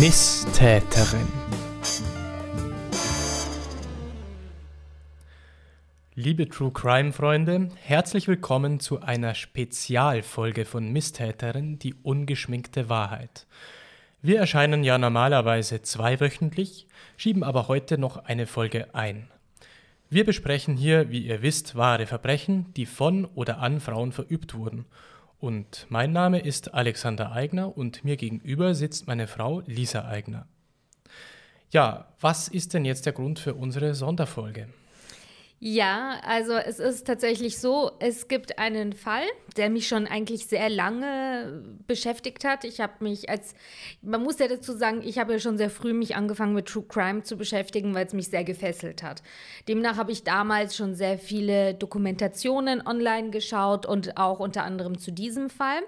Misstäterin. Liebe True Crime Freunde, herzlich willkommen zu einer Spezialfolge von Misstäterin, die ungeschminkte Wahrheit. Wir erscheinen ja normalerweise zweiwöchentlich, schieben aber heute noch eine Folge ein. Wir besprechen hier, wie ihr wisst, wahre Verbrechen, die von oder an Frauen verübt wurden und mein Name ist Alexander Eigner und mir gegenüber sitzt meine Frau Lisa Eigner. Ja, was ist denn jetzt der Grund für unsere Sonderfolge? Ja, also es ist tatsächlich so, es gibt einen Fall, der mich schon eigentlich sehr lange beschäftigt hat. Ich habe mich als, man muss ja dazu sagen, ich habe ja schon sehr früh mich angefangen mit True Crime zu beschäftigen, weil es mich sehr gefesselt hat. Demnach habe ich damals schon sehr viele Dokumentationen online geschaut und auch unter anderem zu diesem Fall.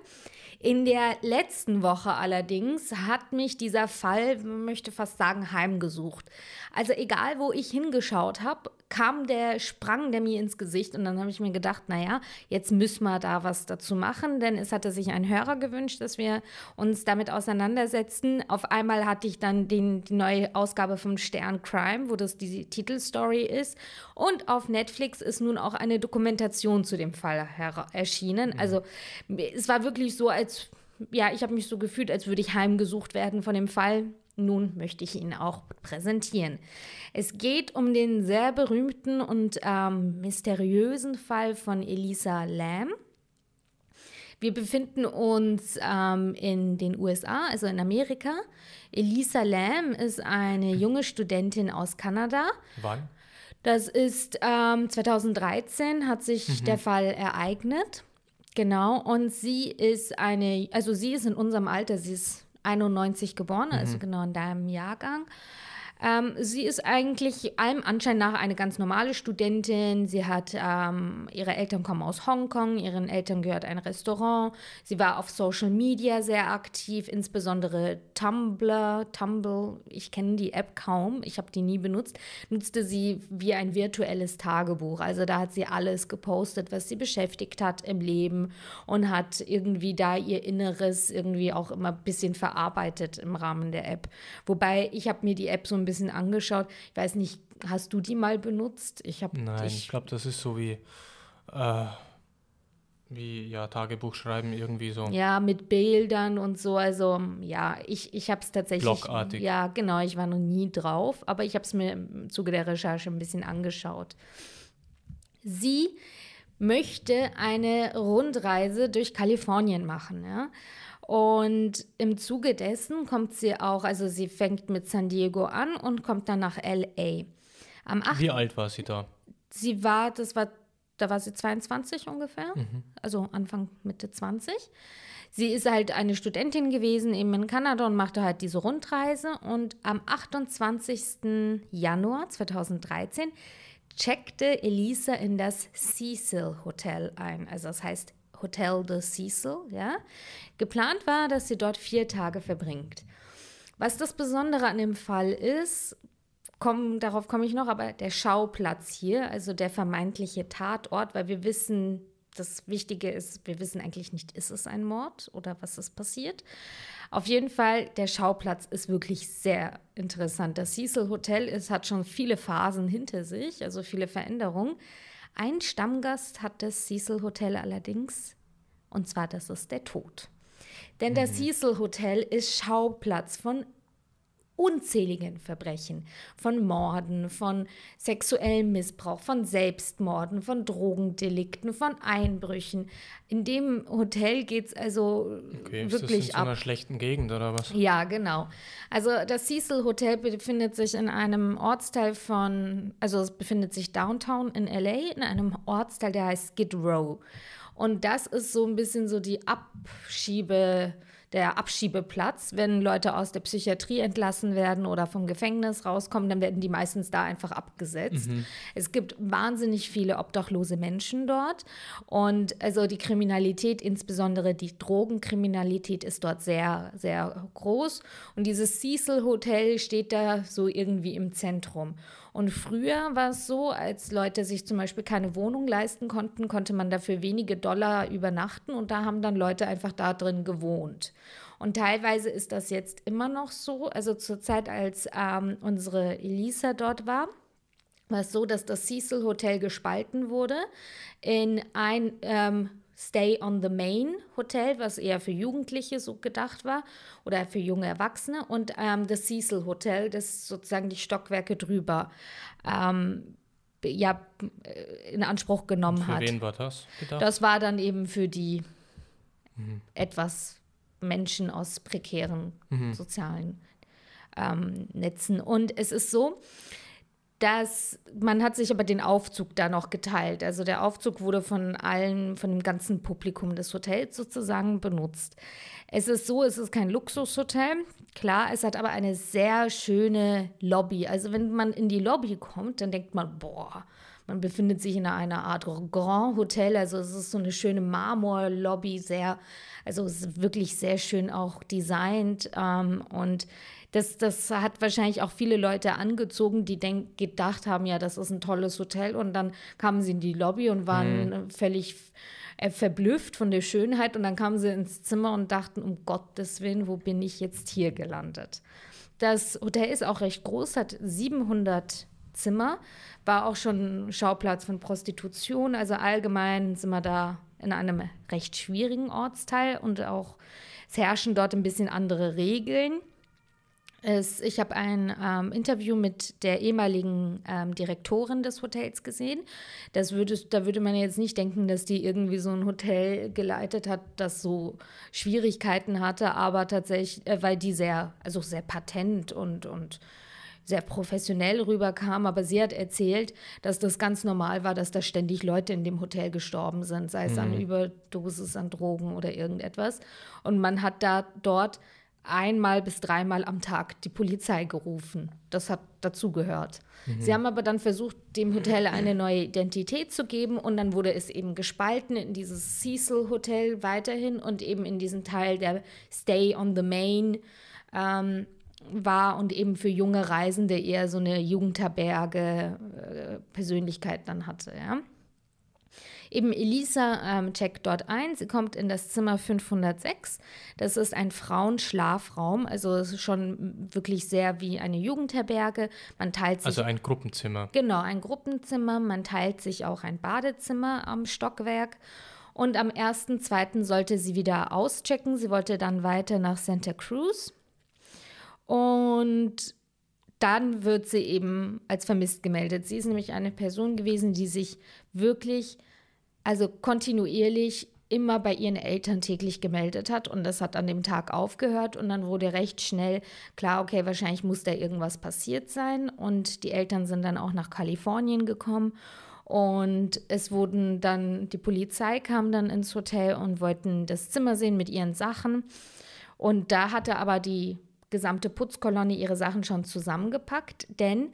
In der letzten Woche allerdings hat mich dieser Fall, man möchte fast sagen, heimgesucht. Also egal, wo ich hingeschaut habe, kam der, sprang der mir ins Gesicht und dann habe ich mir gedacht, naja, jetzt müssen wir da was dazu machen, denn es hatte sich ein Hörer gewünscht, dass wir uns damit auseinandersetzen. Auf einmal hatte ich dann den, die neue Ausgabe vom Stern Crime, wo das die Titelstory ist und auf Netflix ist nun auch eine Dokumentation zu dem Fall erschienen. Mhm. Also es war wirklich so, als ja, ich habe mich so gefühlt, als würde ich heimgesucht werden von dem Fall. Nun möchte ich ihn auch präsentieren. Es geht um den sehr berühmten und ähm, mysteriösen Fall von Elisa Lam. Wir befinden uns ähm, in den USA, also in Amerika. Elisa Lam ist eine junge Studentin aus Kanada. Wann? Das ist ähm, 2013 hat sich mhm. der Fall ereignet. Genau. Und sie ist eine, also sie ist in unserem Alter, sie ist 91 geboren, also mhm. also genau in deinem Jahrgang. Ähm, sie ist eigentlich allem Anschein nach eine ganz normale Studentin. Sie hat, ähm, ihre Eltern kommen aus Hongkong, ihren Eltern gehört ein Restaurant. Sie war auf Social Media sehr aktiv, insbesondere Tumblr, Tumble. Ich kenne die App kaum, ich habe die nie benutzt. Nutzte sie wie ein virtuelles Tagebuch. Also da hat sie alles gepostet, was sie beschäftigt hat im Leben und hat irgendwie da ihr Inneres irgendwie auch immer ein bisschen verarbeitet im Rahmen der App. Wobei ich habe mir die App so ein bisschen bisschen angeschaut. Ich weiß nicht, hast du die mal benutzt? Ich habe Nein, ich, ich glaube, das ist so wie äh, wie ja Tagebuch schreiben irgendwie so. Ja, mit Bildern und so. Also ja, ich, ich habe es tatsächlich. Blockartig. Ja, genau. Ich war noch nie drauf, aber ich habe es mir im Zuge der Recherche ein bisschen angeschaut. Sie möchte eine Rundreise durch Kalifornien machen. Ja? Und im Zuge dessen kommt sie auch, also sie fängt mit San Diego an und kommt dann nach LA. Am 8. Wie alt war sie da? Sie war, das war, da war sie 22 ungefähr, mhm. also Anfang Mitte 20. Sie ist halt eine Studentin gewesen, eben in Kanada und machte halt diese Rundreise. Und am 28. Januar 2013 checkte Elisa in das Cecil Hotel ein. Also das heißt Hotel de Cecil, ja. Geplant war, dass sie dort vier Tage verbringt. Was das Besondere an dem Fall ist, komm, darauf komme ich noch, aber der Schauplatz hier, also der vermeintliche Tatort, weil wir wissen, das Wichtige ist, wir wissen eigentlich nicht, ist es ein Mord oder was ist passiert. Auf jeden Fall, der Schauplatz ist wirklich sehr interessant. Das Cecil Hotel ist, hat schon viele Phasen hinter sich, also viele Veränderungen. Ein Stammgast hat das Cecil Hotel allerdings, und zwar das ist der Tod. Denn mhm. das Cecil Hotel ist Schauplatz von unzähligen Verbrechen, von Morden, von sexuellem Missbrauch, von Selbstmorden, von Drogendelikten, von Einbrüchen. In dem Hotel geht es also okay, wirklich ist das in ab. so einer schlechten Gegend oder was? Ja, genau. Also das Cecil Hotel befindet sich in einem Ortsteil von, also es befindet sich downtown in LA, in einem Ortsteil, der heißt Skid Row. Und das ist so ein bisschen so die Abschiebe der Abschiebeplatz. Wenn Leute aus der Psychiatrie entlassen werden oder vom Gefängnis rauskommen, dann werden die meistens da einfach abgesetzt. Mhm. Es gibt wahnsinnig viele obdachlose Menschen dort und also die Kriminalität, insbesondere die Drogenkriminalität, ist dort sehr, sehr groß. Und dieses Cecil Hotel steht da so irgendwie im Zentrum. Und früher war es so, als Leute sich zum Beispiel keine Wohnung leisten konnten, konnte man dafür wenige Dollar übernachten und da haben dann Leute einfach da drin gewohnt. Und teilweise ist das jetzt immer noch so. Also zur Zeit, als ähm, unsere Elisa dort war, war es so, dass das Cecil Hotel gespalten wurde in ein ähm, Stay on the Main Hotel, was eher für Jugendliche so gedacht war oder für junge Erwachsene und ähm, das Cecil Hotel, das sozusagen die Stockwerke drüber ähm, ja, in Anspruch genommen und für hat. Für wen war das gedacht? Das war dann eben für die mhm. etwas Menschen aus prekären mhm. sozialen ähm, Netzen. Und es ist so, dass man hat sich aber den Aufzug da noch geteilt. Also der Aufzug wurde von allen, von dem ganzen Publikum des Hotels sozusagen benutzt. Es ist so, es ist kein Luxushotel. Klar, es hat aber eine sehr schöne Lobby. Also wenn man in die Lobby kommt, dann denkt man, boah, man befindet sich in einer Art Grand Hotel. Also es ist so eine schöne Marmorlobby, sehr, also es ist wirklich sehr schön auch designt. Ähm, und das, das hat wahrscheinlich auch viele Leute angezogen, die denk, gedacht haben, ja, das ist ein tolles Hotel. Und dann kamen sie in die Lobby und waren mhm. völlig äh, verblüfft von der Schönheit. Und dann kamen sie ins Zimmer und dachten, um Gottes Willen, wo bin ich jetzt hier gelandet? Das Hotel ist auch recht groß, hat 700 Zimmer, war auch schon Schauplatz von Prostitution. Also allgemein sind wir da in einem recht schwierigen Ortsteil und auch es herrschen dort ein bisschen andere Regeln. Es, ich habe ein ähm, Interview mit der ehemaligen ähm, Direktorin des Hotels gesehen. Das würde, da würde man jetzt nicht denken, dass die irgendwie so ein Hotel geleitet hat, das so Schwierigkeiten hatte, aber tatsächlich, äh, weil die sehr, also sehr patent und, und sehr professionell rüberkam, aber sie hat erzählt, dass das ganz normal war, dass da ständig Leute in dem Hotel gestorben sind, sei es mhm. an Überdosis an Drogen oder irgendetwas. Und man hat da dort einmal bis dreimal am Tag die Polizei gerufen. Das hat dazugehört. Mhm. Sie haben aber dann versucht, dem Hotel eine neue Identität zu geben und dann wurde es eben gespalten in dieses Cecil Hotel weiterhin und eben in diesen Teil, der Stay on the Main ähm, war und eben für junge Reisende eher so eine Jugendherberge äh, Persönlichkeit dann hatte. Ja. Eben Elisa ähm, checkt dort ein. Sie kommt in das Zimmer 506. Das ist ein Frauenschlafraum. Also es ist schon wirklich sehr wie eine Jugendherberge. Man teilt sich. Also ein Gruppenzimmer. Genau, ein Gruppenzimmer. Man teilt sich auch ein Badezimmer am Stockwerk. Und am 1.2. sollte sie wieder auschecken. Sie wollte dann weiter nach Santa Cruz. Und dann wird sie eben als vermisst gemeldet. Sie ist nämlich eine Person gewesen, die sich wirklich also kontinuierlich immer bei ihren Eltern täglich gemeldet hat und das hat an dem Tag aufgehört und dann wurde recht schnell klar, okay, wahrscheinlich muss da irgendwas passiert sein und die Eltern sind dann auch nach Kalifornien gekommen und es wurden dann, die Polizei kam dann ins Hotel und wollten das Zimmer sehen mit ihren Sachen und da hatte aber die gesamte Putzkolonne ihre Sachen schon zusammengepackt, denn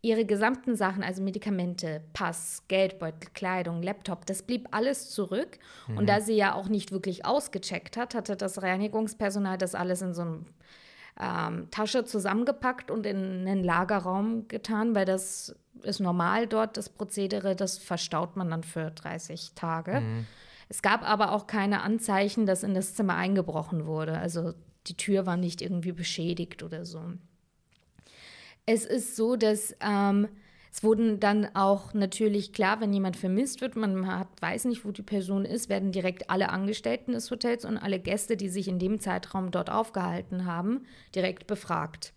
ihre gesamten Sachen, also Medikamente, Pass, Geldbeutel, Kleidung, Laptop, das blieb alles zurück. Mhm. Und da sie ja auch nicht wirklich ausgecheckt hat, hatte das Reinigungspersonal das alles in so eine ähm, Tasche zusammengepackt und in einen Lagerraum getan, weil das ist normal dort, das Prozedere, das verstaut man dann für 30 Tage. Mhm. Es gab aber auch keine Anzeichen, dass in das Zimmer eingebrochen wurde. Also die Tür war nicht irgendwie beschädigt oder so. Es ist so, dass ähm, es wurden dann auch natürlich klar, wenn jemand vermisst wird, man hat, weiß nicht, wo die Person ist, werden direkt alle Angestellten des Hotels und alle Gäste, die sich in dem Zeitraum dort aufgehalten haben, direkt befragt.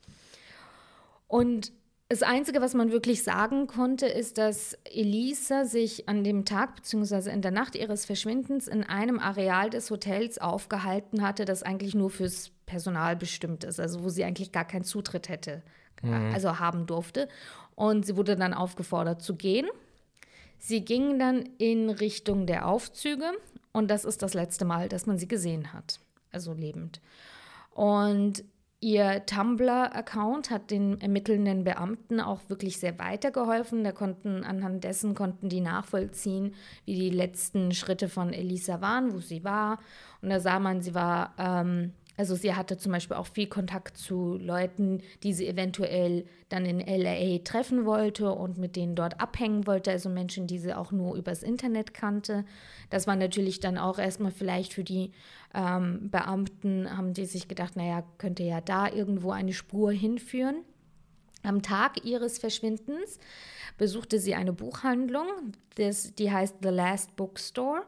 Und das Einzige, was man wirklich sagen konnte, ist, dass Elisa sich an dem Tag bzw. in der Nacht ihres Verschwindens in einem Areal des Hotels aufgehalten hatte, das eigentlich nur fürs Personal bestimmt ist, also wo sie eigentlich gar keinen Zutritt hätte mhm. also haben durfte. Und sie wurde dann aufgefordert zu gehen. Sie ging dann in Richtung der Aufzüge und das ist das letzte Mal, dass man sie gesehen hat, also lebend. Und ihr Tumblr-Account hat den ermittelnden Beamten auch wirklich sehr weitergeholfen. Da konnten anhand dessen konnten die nachvollziehen, wie die letzten Schritte von Elisa waren, wo sie war. Und da sah man, sie war ähm, also sie hatte zum Beispiel auch viel Kontakt zu Leuten, die sie eventuell dann in LA treffen wollte und mit denen dort abhängen wollte, also Menschen, die sie auch nur übers Internet kannte. Das war natürlich dann auch erstmal vielleicht für die ähm, Beamten, haben die sich gedacht, naja, könnte ja da irgendwo eine Spur hinführen. Am Tag ihres Verschwindens besuchte sie eine Buchhandlung, das, die heißt The Last Bookstore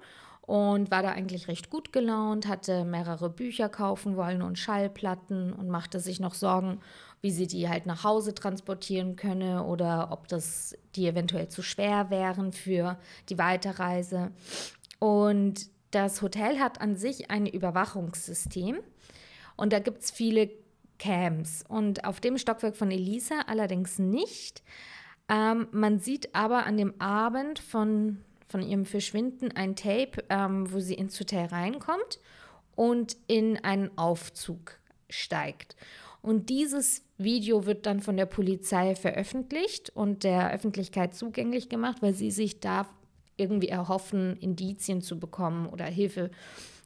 und war da eigentlich recht gut gelaunt, hatte mehrere Bücher kaufen wollen und Schallplatten und machte sich noch Sorgen, wie sie die halt nach Hause transportieren könne oder ob das die eventuell zu schwer wären für die Weiterreise. Und das Hotel hat an sich ein Überwachungssystem und da gibt es viele Cams und auf dem Stockwerk von Elisa allerdings nicht. Ähm, man sieht aber an dem Abend von von ihrem Verschwinden ein Tape, ähm, wo sie ins Hotel reinkommt und in einen Aufzug steigt. Und dieses Video wird dann von der Polizei veröffentlicht und der Öffentlichkeit zugänglich gemacht, weil sie sich da irgendwie erhoffen, Indizien zu bekommen oder Hilfe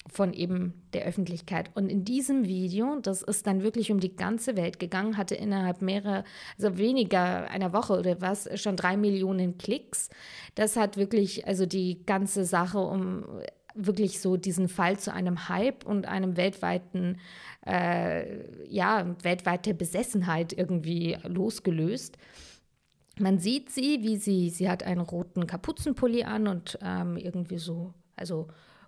von eben der Öffentlichkeit. Und in diesem Video, das ist dann wirklich um die ganze Welt gegangen, hatte innerhalb mehrerer, also weniger einer Woche oder was, schon drei Millionen Klicks. Das hat wirklich, also die ganze Sache um wirklich so diesen Fall zu einem Hype und einem weltweiten, äh, ja, weltweite Besessenheit irgendwie losgelöst. Man sieht sie, wie sie, sie hat einen roten Kapuzenpulli an und ähm, irgendwie so, also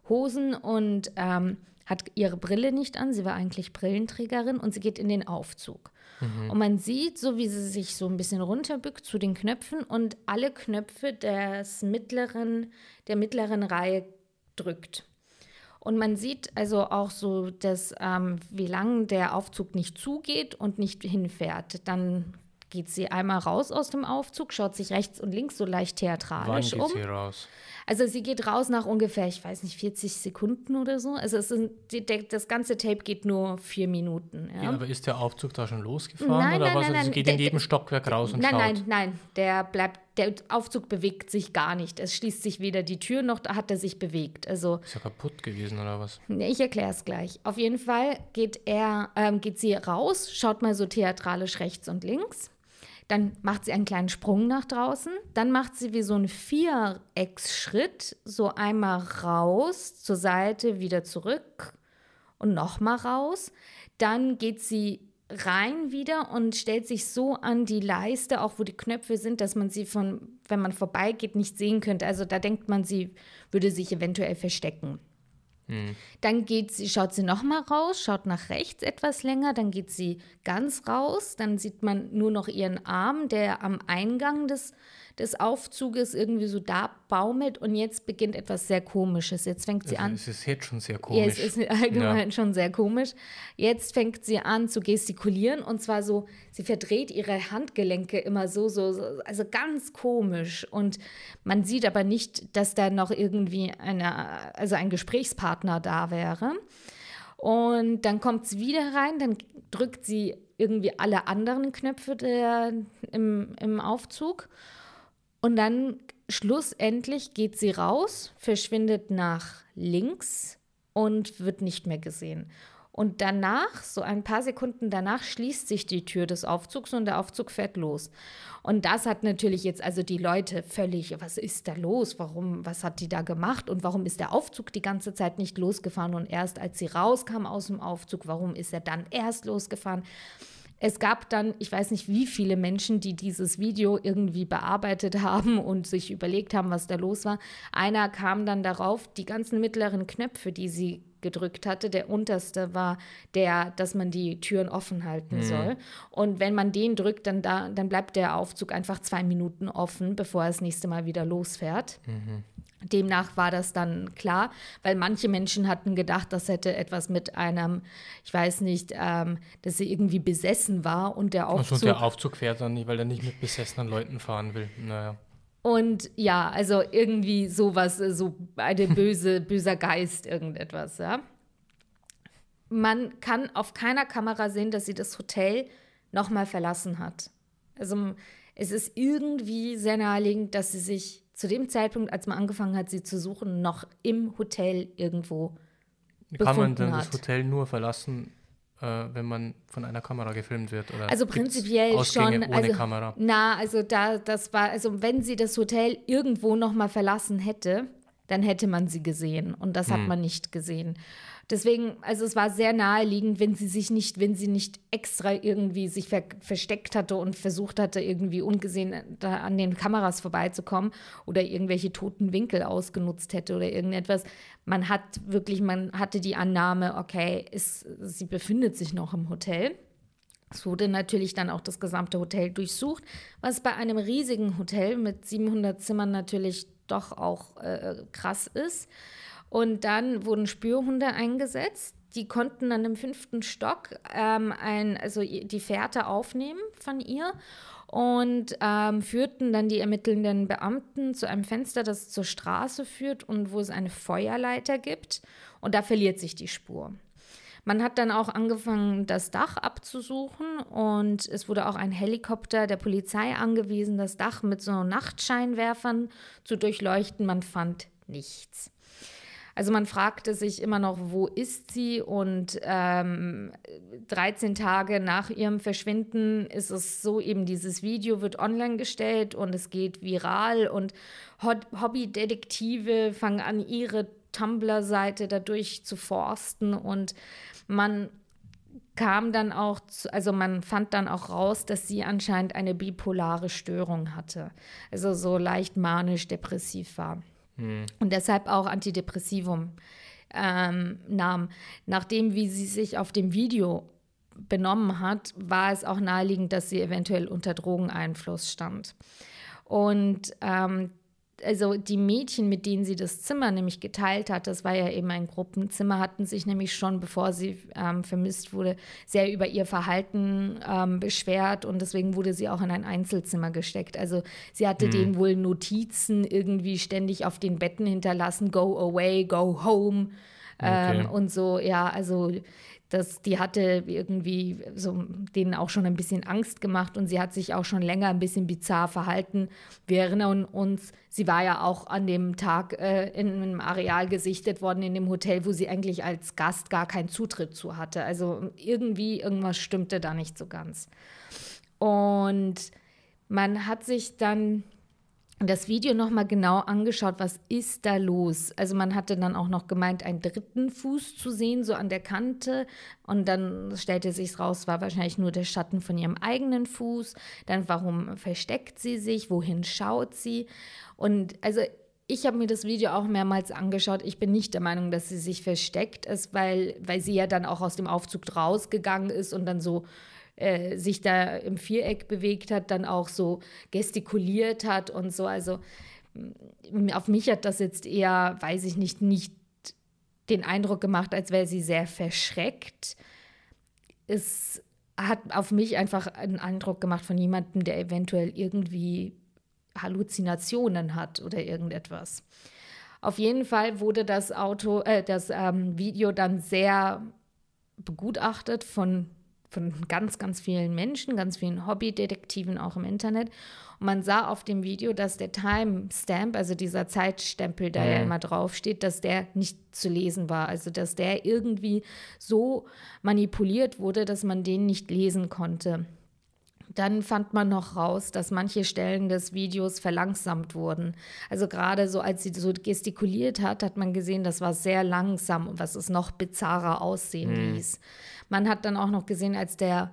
Hosen und ähm, hat ihre Brille nicht an. Sie war eigentlich Brillenträgerin und sie geht in den Aufzug. Mhm. Und man sieht, so wie sie sich so ein bisschen runterbückt zu den Knöpfen und alle Knöpfe des mittleren, der mittleren Reihe drückt. Und man sieht also auch so, dass ähm, wie lange der Aufzug nicht zugeht und nicht hinfährt. Dann geht sie einmal raus aus dem Aufzug, schaut sich rechts und links so leicht theatralisch Wann geht um. Sie raus? Also sie geht raus nach ungefähr, ich weiß nicht, 40 Sekunden oder so. Also sind, die, das ganze Tape geht nur vier Minuten. Ja. Ja, aber ist der Aufzug da schon losgefahren nein, oder nein, was? Nein, also sie geht der, in jedem Stockwerk raus und nein, schaut? Nein, nein, nein, der bleibt, der Aufzug bewegt sich gar nicht. Es schließt sich weder die Tür noch hat er sich bewegt. Also ist er kaputt gewesen oder was? Ich erkläre es gleich. Auf jeden Fall geht er, ähm, geht sie raus, schaut mal so theatralisch rechts und links dann macht sie einen kleinen Sprung nach draußen. Dann macht sie wie so einen Vierecksschritt, so einmal raus, zur Seite, wieder zurück und nochmal raus. Dann geht sie rein wieder und stellt sich so an die Leiste, auch wo die Knöpfe sind, dass man sie von, wenn man vorbeigeht, nicht sehen könnte. Also da denkt man, sie würde sich eventuell verstecken. Hm. Dann geht sie, schaut sie nochmal raus, schaut nach rechts etwas länger, dann geht sie ganz raus, dann sieht man nur noch ihren Arm, der am Eingang des des Aufzuges irgendwie so da baumelt und jetzt beginnt etwas sehr Komisches. Jetzt fängt sie also an. Es ist jetzt schon sehr komisch. Ja, es ist allgemein ja. schon sehr komisch. Jetzt fängt sie an zu gestikulieren und zwar so, sie verdreht ihre Handgelenke immer so, so, so also ganz komisch. Und man sieht aber nicht, dass da noch irgendwie eine, also ein Gesprächspartner da wäre. Und dann kommt sie wieder rein, dann drückt sie irgendwie alle anderen Knöpfe der, im, im Aufzug. Und dann schlussendlich geht sie raus, verschwindet nach links und wird nicht mehr gesehen. Und danach, so ein paar Sekunden danach, schließt sich die Tür des Aufzugs und der Aufzug fährt los. Und das hat natürlich jetzt also die Leute völlig, was ist da los? Warum, was hat die da gemacht? Und warum ist der Aufzug die ganze Zeit nicht losgefahren? Und erst als sie rauskam aus dem Aufzug, warum ist er dann erst losgefahren? Es gab dann, ich weiß nicht, wie viele Menschen, die dieses Video irgendwie bearbeitet haben und sich überlegt haben, was da los war. Einer kam dann darauf, die ganzen mittleren Knöpfe, die sie gedrückt hatte. Der unterste war der, dass man die Türen offen halten mhm. soll. Und wenn man den drückt, dann, da, dann bleibt der Aufzug einfach zwei Minuten offen, bevor er das nächste Mal wieder losfährt. Mhm. Demnach war das dann klar, weil manche Menschen hatten gedacht, das hätte etwas mit einem, ich weiß nicht, ähm, dass sie irgendwie besessen war und der Aufzug. Und der Aufzug fährt dann nicht, weil er nicht mit besessenen Leuten fahren will. Naja. Und ja, also irgendwie sowas, so eine böse, böser Geist, irgendetwas, ja. Man kann auf keiner Kamera sehen, dass sie das Hotel nochmal verlassen hat. Also es ist irgendwie sehr naheliegend, dass sie sich zu dem Zeitpunkt, als man angefangen hat, sie zu suchen, noch im Hotel irgendwo Kann man denn hat. das Hotel nur verlassen, äh, wenn man von einer Kamera gefilmt wird? Oder also prinzipiell Ausgänge schon. Ohne also, Kamera? Na, also da, das war, also wenn sie das Hotel irgendwo nochmal verlassen hätte, dann hätte man sie gesehen. Und das hat Hm. man nicht gesehen. Deswegen, also es war sehr naheliegend, wenn sie sich nicht, wenn sie nicht extra irgendwie sich ver versteckt hatte und versucht hatte, irgendwie ungesehen da an den Kameras vorbeizukommen oder irgendwelche toten Winkel ausgenutzt hätte oder irgendetwas. Man hat wirklich, man hatte die Annahme, okay, ist, sie befindet sich noch im Hotel. Es wurde natürlich dann auch das gesamte Hotel durchsucht, was bei einem riesigen Hotel mit 700 Zimmern natürlich doch auch äh, krass ist. Und dann wurden Spürhunde eingesetzt. Die konnten dann im fünften Stock ähm, ein, also die Fährte aufnehmen von ihr und ähm, führten dann die ermittelnden Beamten zu einem Fenster, das zur Straße führt und wo es eine Feuerleiter gibt. Und da verliert sich die Spur. Man hat dann auch angefangen, das Dach abzusuchen und es wurde auch ein Helikopter der Polizei angewiesen, das Dach mit so Nachtscheinwerfern zu durchleuchten. Man fand nichts. Also man fragte sich immer noch, wo ist sie? Und ähm, 13 Tage nach ihrem Verschwinden ist es so, eben dieses Video wird online gestellt und es geht viral und Hobbydetektive fangen an, ihre Tumblr-Seite dadurch zu forsten und man kam dann auch, zu, also man fand dann auch raus, dass sie anscheinend eine bipolare Störung hatte. Also so leicht manisch-depressiv war. Hm. Und deshalb auch Antidepressivum ähm, nahm. Nachdem, wie sie sich auf dem Video benommen hat, war es auch naheliegend, dass sie eventuell unter Drogeneinfluss stand. Und ähm, also die Mädchen, mit denen sie das Zimmer nämlich geteilt hat, das war ja eben ein Gruppenzimmer, hatten sich nämlich schon, bevor sie ähm, vermisst wurde, sehr über ihr Verhalten ähm, beschwert und deswegen wurde sie auch in ein Einzelzimmer gesteckt. Also sie hatte mhm. denen wohl Notizen irgendwie ständig auf den Betten hinterlassen, go away, go home. Okay. Ähm, und so, ja, also das, die hatte irgendwie so denen auch schon ein bisschen Angst gemacht und sie hat sich auch schon länger ein bisschen bizarr verhalten. Wir erinnern uns, sie war ja auch an dem Tag äh, in einem Areal gesichtet worden in dem Hotel, wo sie eigentlich als Gast gar keinen Zutritt zu hatte. Also irgendwie irgendwas stimmte da nicht so ganz. Und man hat sich dann das Video nochmal genau angeschaut, was ist da los. Also man hatte dann auch noch gemeint, einen dritten Fuß zu sehen, so an der Kante. Und dann stellte sich raus, war wahrscheinlich nur der Schatten von ihrem eigenen Fuß. Dann, warum versteckt sie sich? Wohin schaut sie? Und also ich habe mir das Video auch mehrmals angeschaut. Ich bin nicht der Meinung, dass sie sich versteckt ist, weil, weil sie ja dann auch aus dem Aufzug rausgegangen ist und dann so äh, sich da im Viereck bewegt hat, dann auch so gestikuliert hat und so. Also auf mich hat das jetzt eher, weiß ich nicht, nicht den Eindruck gemacht, als wäre sie sehr verschreckt. Es hat auf mich einfach einen Eindruck gemacht von jemandem, der eventuell irgendwie Halluzinationen hat oder irgendetwas. Auf jeden Fall wurde das Auto, äh, das ähm, Video dann sehr begutachtet von von ganz, ganz vielen Menschen, ganz vielen Hobbydetektiven auch im Internet. Und man sah auf dem Video, dass der Timestamp, also dieser Zeitstempel, der mhm. ja immer draufsteht, dass der nicht zu lesen war. Also dass der irgendwie so manipuliert wurde, dass man den nicht lesen konnte. Dann fand man noch raus, dass manche Stellen des Videos verlangsamt wurden. Also gerade so, als sie so gestikuliert hat, hat man gesehen, das war sehr langsam, was es noch bizarrer aussehen mhm. ließ. Man hat dann auch noch gesehen, als der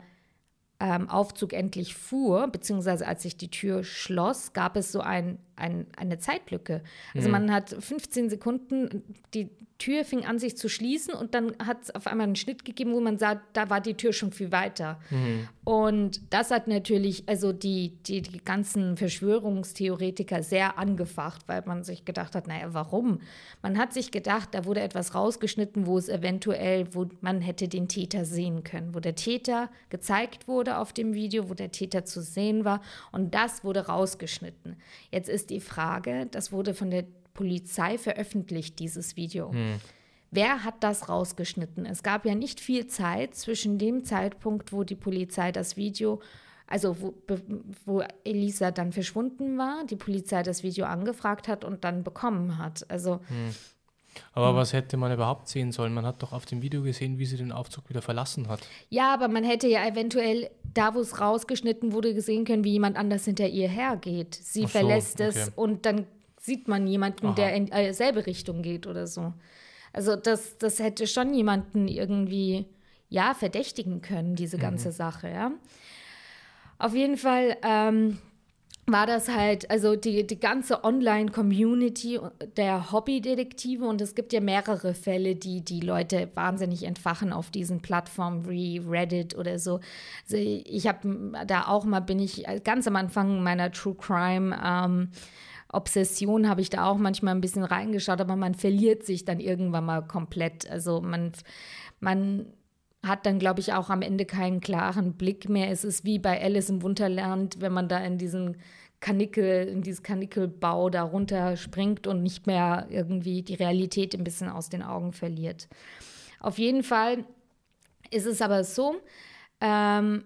ähm, Aufzug endlich fuhr, beziehungsweise als sich die Tür schloss, gab es so ein, ein, eine Zeitlücke. Also mhm. man hat 15 Sekunden, die Tür fing an, sich zu schließen und dann hat es auf einmal einen Schnitt gegeben, wo man sah, da war die Tür schon viel weiter. Mhm. Und das hat natürlich, also die, die, die ganzen Verschwörungstheoretiker sehr angefacht, weil man sich gedacht hat, naja, warum? Man hat sich gedacht, da wurde etwas rausgeschnitten, wo es eventuell, wo man hätte den Täter sehen können, wo der Täter gezeigt wurde auf dem Video, wo der Täter zu sehen war und das wurde rausgeschnitten. Jetzt ist die Frage, das wurde von der Polizei veröffentlicht, dieses Video. Hm. Wer hat das rausgeschnitten? Es gab ja nicht viel Zeit zwischen dem Zeitpunkt, wo die Polizei das Video, also wo, wo Elisa dann verschwunden war, die Polizei das Video angefragt hat und dann bekommen hat. Also hm. Aber was hätte man überhaupt sehen sollen? Man hat doch auf dem Video gesehen, wie sie den Aufzug wieder verlassen hat. Ja, aber man hätte ja eventuell da, wo es rausgeschnitten wurde, gesehen können, wie jemand anders hinter ihr hergeht. Sie so, verlässt okay. es und dann sieht man jemanden, Aha. der in dieselbe Richtung geht oder so. Also das, das hätte schon jemanden irgendwie, ja, verdächtigen können, diese ganze Sache, ja. Auf jeden Fall ähm, war das halt, also die, die ganze Online-Community der Hobbydetektive und es gibt ja mehrere Fälle, die die Leute wahnsinnig entfachen auf diesen Plattformen wie Reddit oder so. Also ich habe da auch mal, bin ich ganz am Anfang meiner True Crime ähm, Obsession habe ich da auch manchmal ein bisschen reingeschaut, aber man verliert sich dann irgendwann mal komplett. Also man, man hat dann, glaube ich, auch am Ende keinen klaren Blick mehr. Es ist wie bei Alice im Wunderland, wenn man da in diesen Kanickel, in dieses Kanickelbau da runter springt und nicht mehr irgendwie die Realität ein bisschen aus den Augen verliert. Auf jeden Fall ist es aber so, ähm,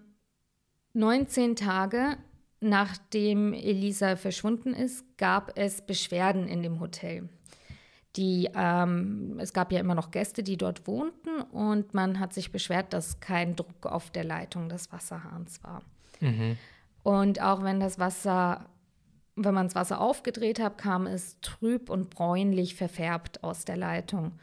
19 Tage nachdem Elisa verschwunden ist, gab es Beschwerden in dem Hotel. Die, ähm, es gab ja immer noch Gäste, die dort wohnten und man hat sich beschwert, dass kein Druck auf der Leitung des Wasserhahns war. Und auch wenn das Wasser, wenn man das Wasser aufgedreht hat, kam es trüb und bräunlich verfärbt aus der Leitung.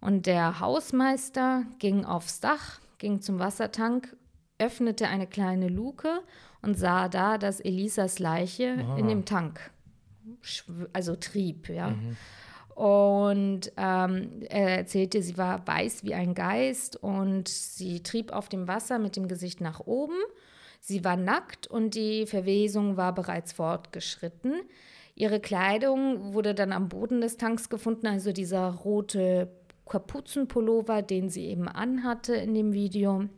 Und der Hausmeister ging aufs Dach, ging zum Wassertank, öffnete eine kleine Luke und sah da, dass Elisas Leiche in dem Tank, also trieb, ja. Und ähm, er erzählte, sie war weiß wie ein Geist und sie trieb auf dem Wasser mit dem Gesicht nach oben. Sie war nackt und die Verwesung war bereits fortgeschritten. Ihre Kleidung wurde dann am Boden des Tanks gefunden, also dieser rote Kapuzenpullover, den sie eben anhatte in dem Video.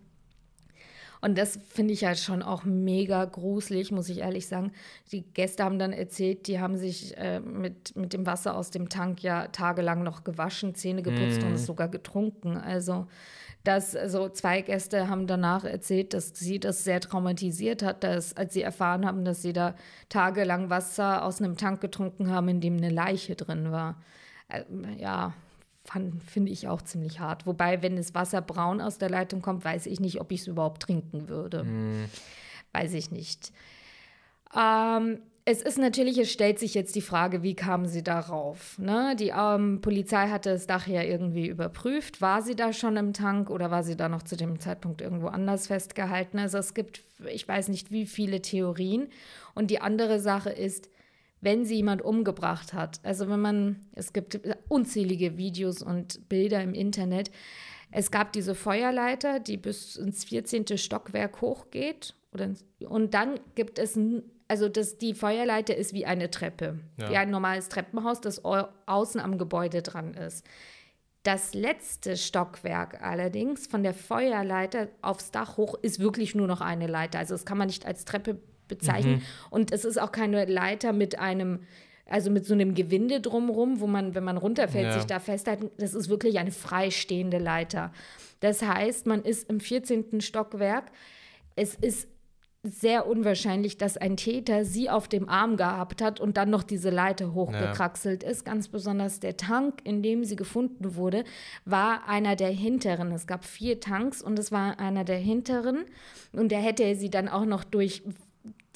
Und das finde ich halt schon auch mega gruselig, muss ich ehrlich sagen. Die Gäste haben dann erzählt, die haben sich äh, mit, mit dem Wasser aus dem Tank ja tagelang noch gewaschen, Zähne geputzt und es sogar getrunken. Also, das, also zwei Gäste haben danach erzählt, dass sie das sehr traumatisiert hat, dass, als sie erfahren haben, dass sie da tagelang Wasser aus einem Tank getrunken haben, in dem eine Leiche drin war. Äh, ja, finde ich auch ziemlich hart. Wobei, wenn das Wasser braun aus der Leitung kommt, weiß ich nicht, ob ich es überhaupt trinken würde. Weiß ich nicht. Ähm, es ist natürlich, es stellt sich jetzt die Frage, wie kamen sie darauf? Ne? Die ähm, Polizei hatte das Dach ja irgendwie überprüft. War sie da schon im Tank oder war sie da noch zu dem Zeitpunkt irgendwo anders festgehalten? Also es gibt, ich weiß nicht, wie viele Theorien. Und die andere Sache ist, wenn sie jemand umgebracht hat. Also wenn man, es gibt unzählige Videos und Bilder im Internet. Es gab diese Feuerleiter, die bis ins 14. Stockwerk hochgeht. Oder und dann gibt es, also das, die Feuerleiter ist wie eine Treppe, Ja. wie ein normales Treppenhaus, das au- außen am Gebäude dran ist. Das letzte Stockwerk allerdings von der Feuerleiter aufs Dach hoch ist wirklich nur noch eine Leiter. Also das kann man nicht als Treppe bezeichnen. Und es ist auch keine Leiter mit einem, also mit so einem Gewinde drumrum, wo man, wenn man runterfällt, Ja. sich da festhalten. Das ist wirklich eine freistehende Leiter. Das heißt, man ist im 14. Stockwerk. Es ist sehr unwahrscheinlich, dass ein Täter sie auf dem Arm gehabt hat und dann noch diese Leiter hochgekraxelt ist. Ganz besonders der Tank, in dem sie gefunden wurde, war einer der hinteren. Es gab vier Tanks und es war einer der hinteren. Und der hätte sie dann auch noch durch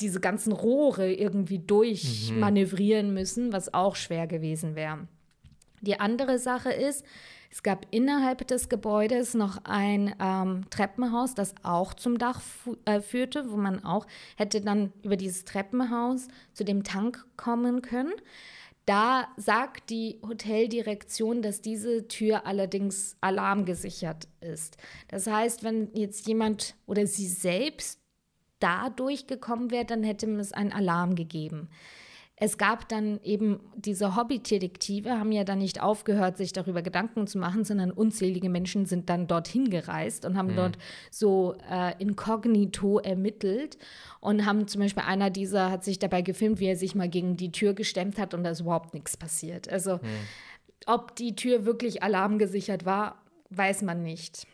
diese ganzen Rohre irgendwie durchmanövrieren müssen, was auch schwer gewesen wäre. Die andere Sache ist, es gab innerhalb des Gebäudes noch ein ähm, Treppenhaus, das auch zum Dach äh, führte, wo man auch hätte dann über dieses Treppenhaus zu dem Tank kommen können. Da sagt die Hoteldirektion, dass diese Tür allerdings alarmgesichert ist. Das heißt, wenn jetzt jemand oder sie selbst da durchgekommen wäre, dann hätte es einen Alarm gegeben. Es gab dann eben diese Hobbydetektive, haben ja dann nicht aufgehört, sich darüber Gedanken zu machen, sondern unzählige Menschen sind dann dorthin gereist und haben dort so äh, inkognito ermittelt und haben zum Beispiel einer dieser hat sich dabei gefilmt, wie er sich mal gegen die Tür gestemmt hat und da ist überhaupt nichts passiert. Also ob die Tür wirklich alarmgesichert war, weiß man nicht.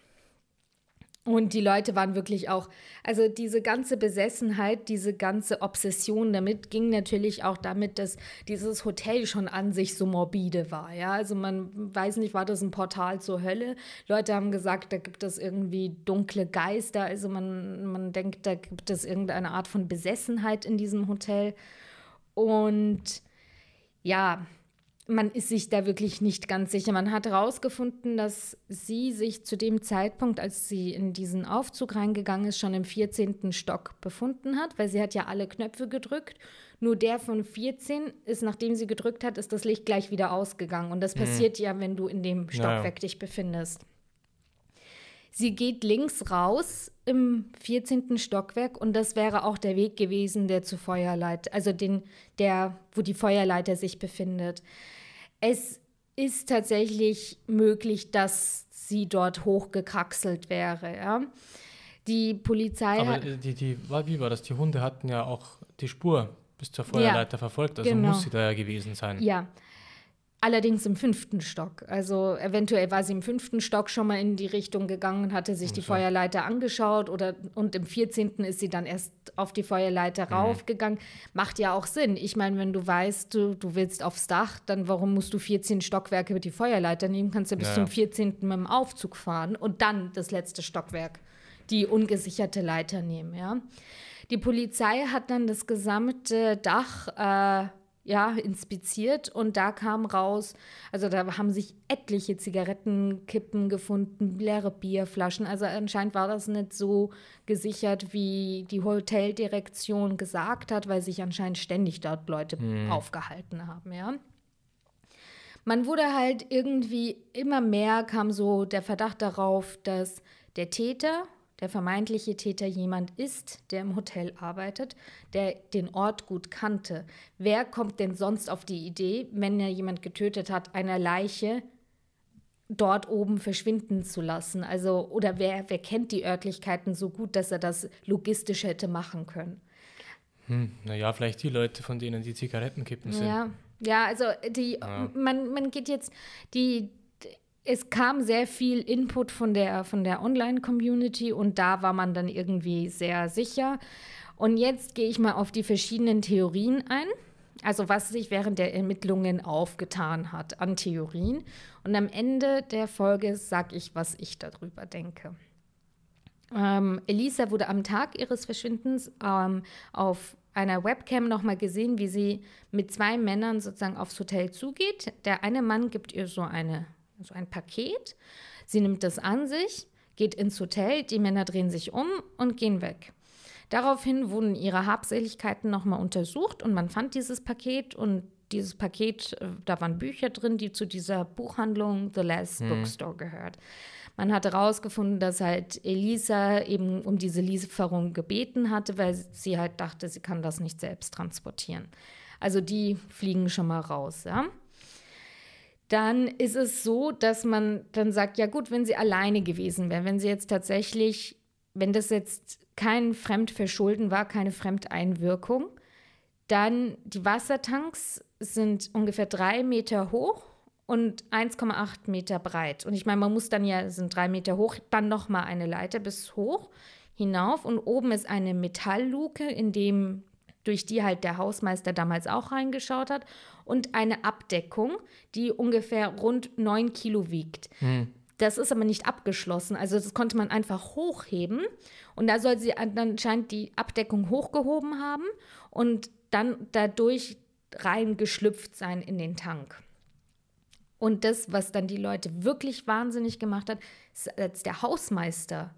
Und die Leute waren wirklich auch, also diese ganze Besessenheit, diese ganze Obsession damit ging natürlich auch damit, dass dieses Hotel schon an sich so morbide war. Ja, also man weiß nicht, war das ein Portal zur Hölle? Leute haben gesagt, da gibt es irgendwie dunkle Geister. Also man, man denkt, da gibt es irgendeine Art von Besessenheit in diesem Hotel. Und ja, man ist sich da wirklich nicht ganz sicher. Man hat herausgefunden, dass sie sich zu dem Zeitpunkt, als sie in diesen Aufzug reingegangen ist, schon im 14. Stock befunden hat, weil sie hat ja alle Knöpfe gedrückt. Nur der von 14 ist, nachdem sie gedrückt hat, ist das Licht gleich wieder ausgegangen. Und das mhm. passiert ja, wenn du in dem Stockwerk naja. dich befindest. Sie geht links raus im 14. Stockwerk und das wäre auch der Weg gewesen, der zur Feuerleiter, also den, der, wo die Feuerleiter sich befindet. Es ist tatsächlich möglich, dass sie dort hochgekraxelt wäre. Ja. Die Polizei. Aber die, die, wie war das? Die Hunde hatten ja auch die Spur bis zur Feuerleiter ja, verfolgt, also genau. muss sie da ja gewesen sein. Ja, Allerdings im fünften Stock. Also eventuell war sie im fünften Stock schon mal in die Richtung gegangen und hatte sich die Feuerleiter angeschaut oder und im 14. ist sie dann erst auf die Feuerleiter mhm. raufgegangen. Macht ja auch Sinn. Ich meine, wenn du weißt, du, du willst aufs Dach, dann warum musst du 14 Stockwerke mit die Feuerleiter nehmen? Kannst du bis ja, zum 14. mit dem Aufzug fahren und dann das letzte Stockwerk, die ungesicherte Leiter nehmen, ja. Die Polizei hat dann das gesamte Dach äh, ja, inspiziert und da kam raus, also da haben sich etliche Zigarettenkippen gefunden, leere Bierflaschen. Also anscheinend war das nicht so gesichert, wie die Hoteldirektion gesagt hat, weil sich anscheinend ständig dort Leute mhm. aufgehalten haben, ja. Man wurde halt irgendwie immer mehr kam so der Verdacht darauf, dass der Täter der vermeintliche Täter jemand ist, der im Hotel arbeitet, der den Ort gut kannte. Wer kommt denn sonst auf die Idee, wenn er jemand getötet hat, eine Leiche dort oben verschwinden zu lassen? Also, oder wer, wer kennt die Örtlichkeiten so gut, dass er das logistisch hätte machen können? Hm, naja, vielleicht die Leute, von denen die Zigaretten kippen sind. Ja, ja also die, ja. Man, man geht jetzt, die, es kam sehr viel Input von der, von der Online-Community und da war man dann irgendwie sehr sicher. Und jetzt gehe ich mal auf die verschiedenen Theorien ein. Also was sich während der Ermittlungen aufgetan hat an Theorien. Und am Ende der Folge sage ich, was ich darüber denke. Ähm, Elisa wurde am Tag ihres Verschwindens ähm, auf einer Webcam nochmal gesehen, wie sie mit zwei Männern sozusagen aufs Hotel zugeht. Der eine Mann gibt ihr so eine so ein Paket. Sie nimmt das an sich, geht ins Hotel, die Männer drehen sich um und gehen weg. Daraufhin wurden ihre Habseligkeiten nochmal untersucht und man fand dieses Paket und dieses Paket, äh, da waren Bücher drin, die zu dieser Buchhandlung The Last hm. Bookstore gehört. Man hat herausgefunden, dass halt Elisa eben um diese Lieferung gebeten hatte, weil sie halt dachte, sie kann das nicht selbst transportieren. Also die fliegen schon mal raus, ja dann ist es so, dass man dann sagt, ja gut, wenn sie alleine gewesen wäre, wenn sie jetzt tatsächlich, wenn das jetzt kein Fremdverschulden war, keine Fremdeinwirkung, dann die Wassertanks sind ungefähr drei Meter hoch und 1,8 Meter breit. Und ich meine, man muss dann ja, sind drei Meter hoch, dann nochmal eine Leiter bis hoch hinauf und oben ist eine Metallluke, in dem durch die halt der Hausmeister damals auch reingeschaut hat, und eine Abdeckung, die ungefähr rund 9 Kilo wiegt. Hm. Das ist aber nicht abgeschlossen. Also das konnte man einfach hochheben. Und da soll sie anscheinend die Abdeckung hochgehoben haben und dann dadurch reingeschlüpft sein in den Tank. Und das, was dann die Leute wirklich wahnsinnig gemacht hat, ist, als der Hausmeister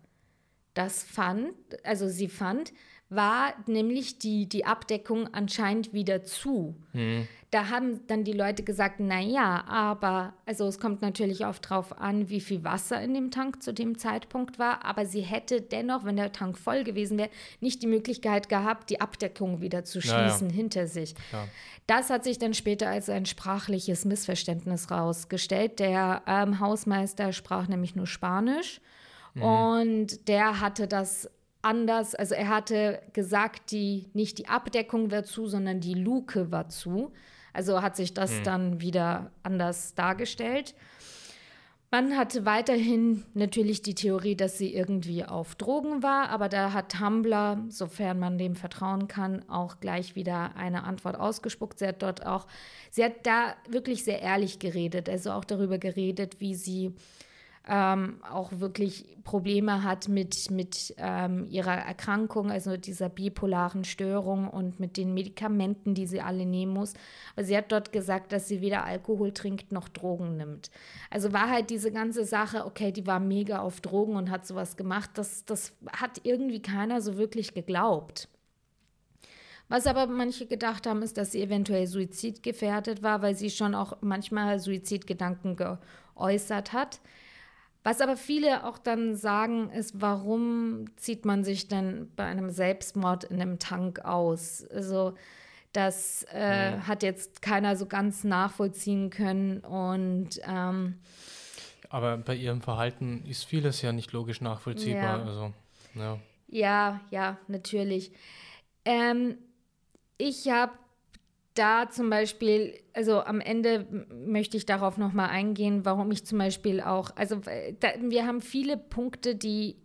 das fand, also sie fand, war nämlich die, die Abdeckung anscheinend wieder zu. Mhm. Da haben dann die Leute gesagt, naja, aber, also es kommt natürlich oft drauf an, wie viel Wasser in dem Tank zu dem Zeitpunkt war, aber sie hätte dennoch, wenn der Tank voll gewesen wäre, nicht die Möglichkeit gehabt, die Abdeckung wieder zu schließen naja. hinter sich. Ja. Das hat sich dann später als ein sprachliches Missverständnis rausgestellt. Der ähm, Hausmeister sprach nämlich nur Spanisch. Mhm. Und der hatte das anders, also er hatte gesagt, die, nicht die Abdeckung war zu, sondern die Luke war zu. Also hat sich das hm. dann wieder anders dargestellt. Man hatte weiterhin natürlich die Theorie, dass sie irgendwie auf Drogen war, aber da hat Tumblr, sofern man dem vertrauen kann, auch gleich wieder eine Antwort ausgespuckt. Sie hat dort auch, sie hat da wirklich sehr ehrlich geredet, also auch darüber geredet, wie sie ähm, auch wirklich Probleme hat mit, mit ähm, ihrer Erkrankung, also dieser bipolaren Störung und mit den Medikamenten, die sie alle nehmen muss. Aber sie hat dort gesagt, dass sie weder Alkohol trinkt noch Drogen nimmt. Also war halt diese ganze Sache, okay, die war mega auf Drogen und hat sowas gemacht, das, das hat irgendwie keiner so wirklich geglaubt. Was aber manche gedacht haben, ist, dass sie eventuell suizidgefährdet war, weil sie schon auch manchmal Suizidgedanken geäußert hat. Was aber viele auch dann sagen, ist, warum zieht man sich denn bei einem Selbstmord in einem Tank aus? Also das äh, mhm. hat jetzt keiner so ganz nachvollziehen können und ähm, aber bei ihrem Verhalten ist vieles ja nicht logisch nachvollziehbar. Ja, also, ja. ja, ja, natürlich. Ähm, ich habe da zum Beispiel, also am Ende möchte ich darauf nochmal eingehen, warum ich zum Beispiel auch, also da, wir haben viele Punkte, die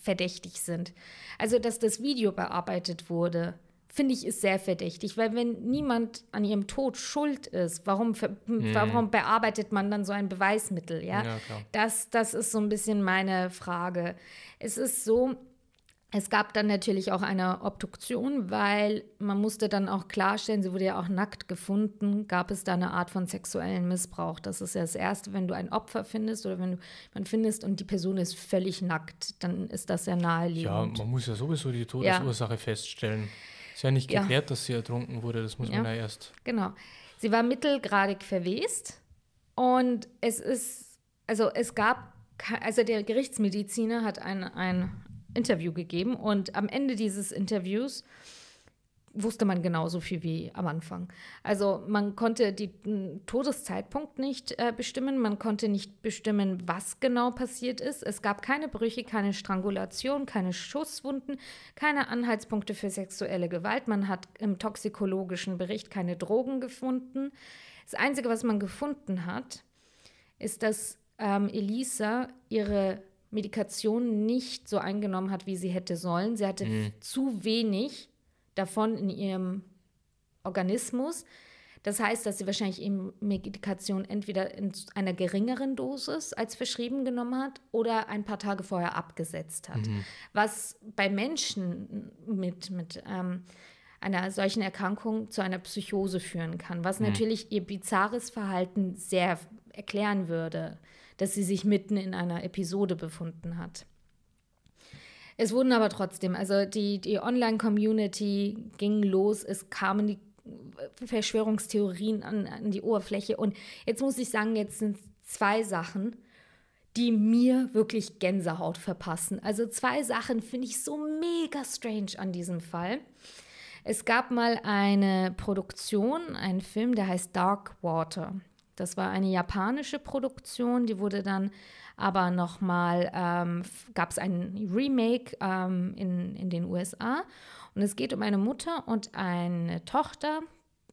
verdächtig sind. Also, dass das Video bearbeitet wurde, finde ich, ist sehr verdächtig, weil wenn niemand an ihrem Tod schuld ist, warum, mhm. warum bearbeitet man dann so ein Beweismittel? Ja, ja das, das ist so ein bisschen meine Frage. Es ist so, es gab dann natürlich auch eine Obduktion, weil man musste dann auch klarstellen, sie wurde ja auch nackt gefunden, gab es da eine Art von sexuellen Missbrauch. Das ist ja das Erste, wenn du ein Opfer findest oder wenn du man findest und die Person ist völlig nackt, dann ist das sehr naheliegend. Ja, man muss ja sowieso die Todesursache ja. feststellen. Ist ja nicht geklärt, ja. dass sie ertrunken wurde, das muss ja. man ja erst. Genau. Sie war mittelgradig verwest und es ist, also es gab, also der Gerichtsmediziner hat ein, ein Interview gegeben und am Ende dieses Interviews wusste man genauso viel wie am Anfang. Also man konnte den Todeszeitpunkt nicht äh, bestimmen, man konnte nicht bestimmen, was genau passiert ist. Es gab keine Brüche, keine Strangulation, keine Schusswunden, keine Anhaltspunkte für sexuelle Gewalt. Man hat im toxikologischen Bericht keine Drogen gefunden. Das Einzige, was man gefunden hat, ist, dass ähm, Elisa ihre Medikation nicht so eingenommen hat, wie sie hätte sollen. Sie hatte mhm. zu wenig davon in ihrem Organismus. Das heißt, dass sie wahrscheinlich eben Medikation entweder in einer geringeren Dosis als verschrieben genommen hat oder ein paar Tage vorher abgesetzt hat. Mhm. Was bei Menschen mit, mit ähm, einer solchen Erkrankung zu einer Psychose führen kann, was mhm. natürlich ihr bizarres Verhalten sehr erklären würde dass sie sich mitten in einer Episode befunden hat. Es wurden aber trotzdem, also die, die Online-Community ging los, es kamen die Verschwörungstheorien an, an die Oberfläche. Und jetzt muss ich sagen, jetzt sind zwei Sachen, die mir wirklich Gänsehaut verpassen. Also zwei Sachen finde ich so mega strange an diesem Fall. Es gab mal eine Produktion, einen Film, der heißt Dark Water. Das war eine japanische Produktion, die wurde dann aber nochmal, ähm, gab es ein Remake ähm, in, in den USA. Und es geht um eine Mutter und eine Tochter,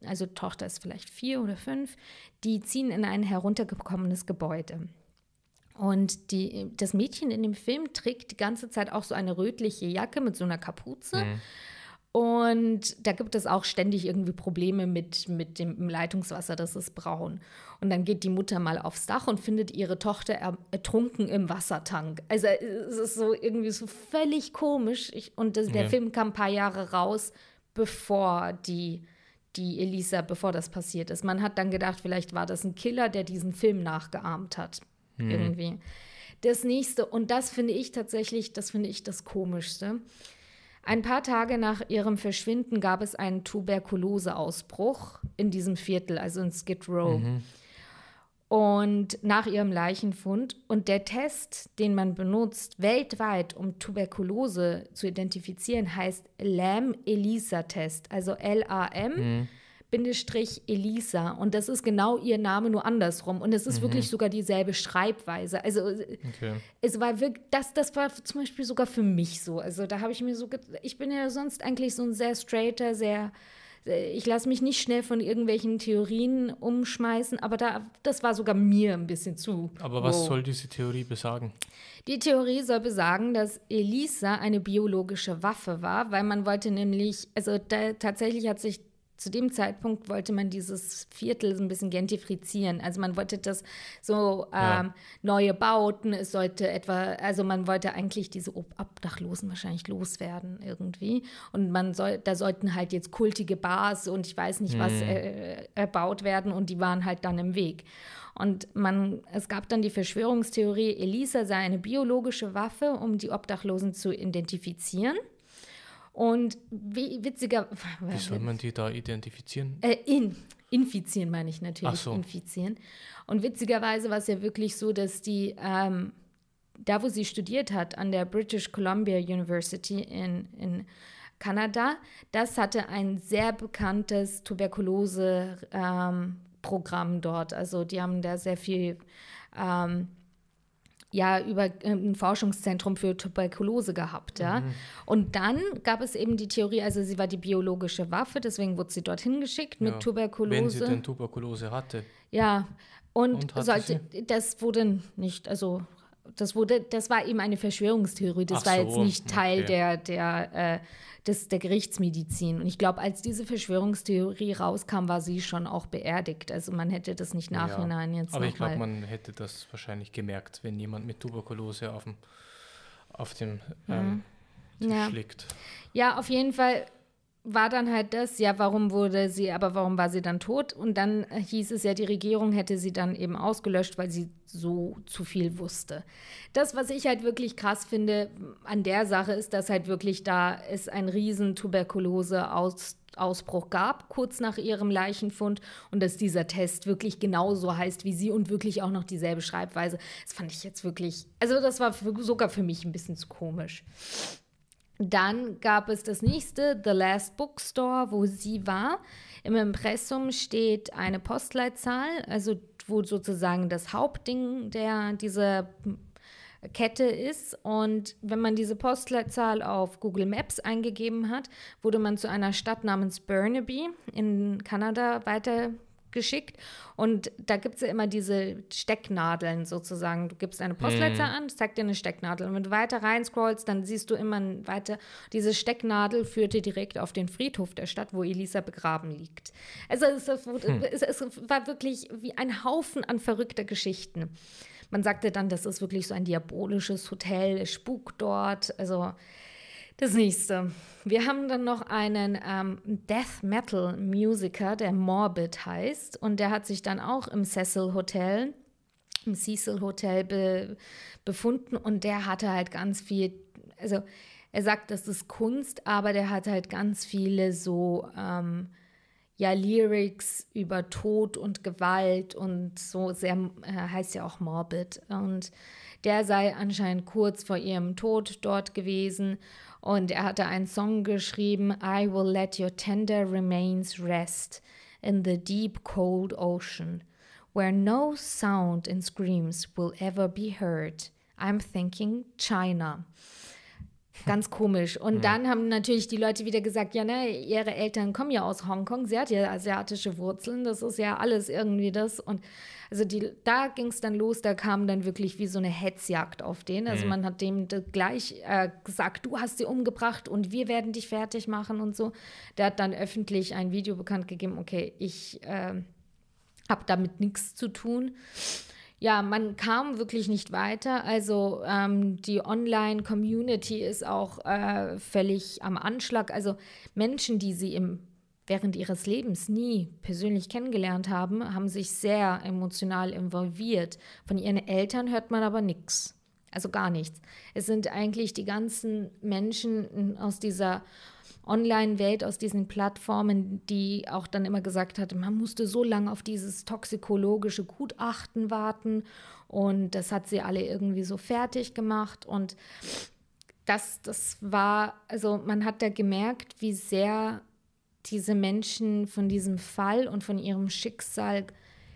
also Tochter ist vielleicht vier oder fünf, die ziehen in ein heruntergekommenes Gebäude. Und die, das Mädchen in dem Film trägt die ganze Zeit auch so eine rötliche Jacke mit so einer Kapuze. Mhm. Und da gibt es auch ständig irgendwie Probleme mit, mit dem Leitungswasser, das ist braun. Und dann geht die Mutter mal aufs Dach und findet ihre Tochter ertrunken im Wassertank. Also es ist so irgendwie so völlig komisch. Ich, und das, der ja. Film kam ein paar Jahre raus, bevor die, die Elisa, bevor das passiert ist. Man hat dann gedacht, vielleicht war das ein Killer, der diesen Film nachgeahmt hat. Mhm. Irgendwie. Das nächste, und das finde ich tatsächlich, das finde ich das Komischste ein paar Tage nach ihrem Verschwinden gab es einen Tuberkuloseausbruch in diesem Viertel, also in Skid Row. Mhm. Und nach ihrem Leichenfund. Und der Test, den man benutzt weltweit, um Tuberkulose zu identifizieren, heißt LAM-ELISA-Test. Also L-A-M. Mhm. Bindestrich Elisa. Und das ist genau ihr Name, nur andersrum. Und es ist mhm. wirklich sogar dieselbe Schreibweise. Also okay. es war wirklich, das, das war zum Beispiel sogar für mich so. Also da habe ich mir so, ich bin ja sonst eigentlich so ein sehr straighter, sehr, äh, ich lasse mich nicht schnell von irgendwelchen Theorien umschmeißen, aber da, das war sogar mir ein bisschen zu. Aber was wow. soll diese Theorie besagen? Die Theorie soll besagen, dass Elisa eine biologische Waffe war, weil man wollte nämlich, also da, tatsächlich hat sich zu dem Zeitpunkt wollte man dieses Viertel so ein bisschen gentrifizieren. Also man wollte das so ähm, ja. neue Bauten, es sollte etwa, also man wollte eigentlich diese Obdachlosen wahrscheinlich loswerden irgendwie. Und man soll, da sollten halt jetzt kultige Bars und ich weiß nicht was mhm. äh, erbaut werden und die waren halt dann im Weg. Und man, es gab dann die Verschwörungstheorie, Elisa sei eine biologische Waffe, um die Obdachlosen zu identifizieren. Und wie, witziger. Wie soll man die da identifizieren? Äh, in, infizieren meine ich natürlich. So. Infizieren. Und witzigerweise war es ja wirklich so, dass die, ähm, da wo sie studiert hat, an der British Columbia University in, in Kanada, das hatte ein sehr bekanntes Tuberkulose-Programm ähm, dort. Also die haben da sehr viel. Ähm, ja über ähm, ein Forschungszentrum für Tuberkulose gehabt, ja. Mhm. Und dann gab es eben die Theorie, also sie war die biologische Waffe, deswegen wurde sie dorthin geschickt mit ja, Tuberkulose. Wenn sie denn Tuberkulose hatte. Ja, und, und sollte, das wurde nicht, also das wurde, das war eben eine Verschwörungstheorie. Das Ach war so, jetzt nicht Teil okay. der, der, äh, des, der Gerichtsmedizin. Und ich glaube, als diese Verschwörungstheorie rauskam, war sie schon auch beerdigt. Also man hätte das nicht nachhinein ja, jetzt. Aber ich glaube, man hätte das wahrscheinlich gemerkt, wenn jemand mit Tuberkulose auf dem, auf dem ähm, Tisch ja. liegt. Ja, auf jeden Fall war dann halt das, ja, warum wurde sie, aber warum war sie dann tot? Und dann hieß es ja, die Regierung hätte sie dann eben ausgelöscht, weil sie so zu viel wusste. Das, was ich halt wirklich krass finde an der Sache, ist, dass halt wirklich da es ein riesen Tuberkulose-Ausbruch gab, kurz nach ihrem Leichenfund und dass dieser Test wirklich genauso heißt wie sie und wirklich auch noch dieselbe Schreibweise. Das fand ich jetzt wirklich, also das war für, sogar für mich ein bisschen zu komisch. Dann gab es das nächste, The Last Bookstore, wo sie war. Im Impressum steht eine Postleitzahl, also wo sozusagen das Hauptding der dieser Kette ist. Und wenn man diese Postleitzahl auf Google Maps eingegeben hat, wurde man zu einer Stadt namens Burnaby in Kanada weiter geschickt. Und da gibt es ja immer diese Stecknadeln sozusagen. Du gibst eine Postleitzahl mhm. an, zeigt dir eine Stecknadel. Und wenn du weiter rein scrollst, dann siehst du immer weiter. Diese Stecknadel führte direkt auf den Friedhof der Stadt, wo Elisa begraben liegt. Also es, hm. es, es war wirklich wie ein Haufen an verrückter Geschichten. Man sagte dann, das ist wirklich so ein diabolisches Hotel, es spukt dort. Also das nächste. Wir haben dann noch einen ähm, Death Metal Musiker, der Morbid heißt. Und der hat sich dann auch im Cecil Hotel, im Cecil Hotel be befunden. Und der hatte halt ganz viel, also er sagt, das ist Kunst, aber der hat halt ganz viele so, ähm, ja, Lyrics über Tod und Gewalt und so sehr, äh, heißt ja auch Morbid. Und der sei anscheinend kurz vor ihrem Tod dort gewesen und er hatte einen Song geschrieben, I will let your tender remains rest in the deep cold ocean, where no sound and screams will ever be heard. I'm thinking China. Ganz komisch. Und ja. dann haben natürlich die Leute wieder gesagt, ja, ne, ihre Eltern kommen ja aus Hongkong, sie hat ja asiatische Wurzeln, das ist ja alles irgendwie das. Und also die, da ging es dann los, da kam dann wirklich wie so eine Hetzjagd auf den. Also mhm. man hat dem gleich äh, gesagt, du hast sie umgebracht und wir werden dich fertig machen und so. Der hat dann öffentlich ein Video bekannt gegeben, okay, ich äh, habe damit nichts zu tun ja, man kam wirklich nicht weiter. Also ähm, die Online-Community ist auch äh, völlig am Anschlag. Also Menschen, die sie im, während ihres Lebens nie persönlich kennengelernt haben, haben sich sehr emotional involviert. Von ihren Eltern hört man aber nichts. Also gar nichts. Es sind eigentlich die ganzen Menschen aus dieser Online-Welt, aus diesen Plattformen, die auch dann immer gesagt hat, man musste so lange auf dieses toxikologische Gutachten warten und das hat sie alle irgendwie so fertig gemacht und das, das war, also man hat da gemerkt, wie sehr diese Menschen von diesem Fall und von ihrem Schicksal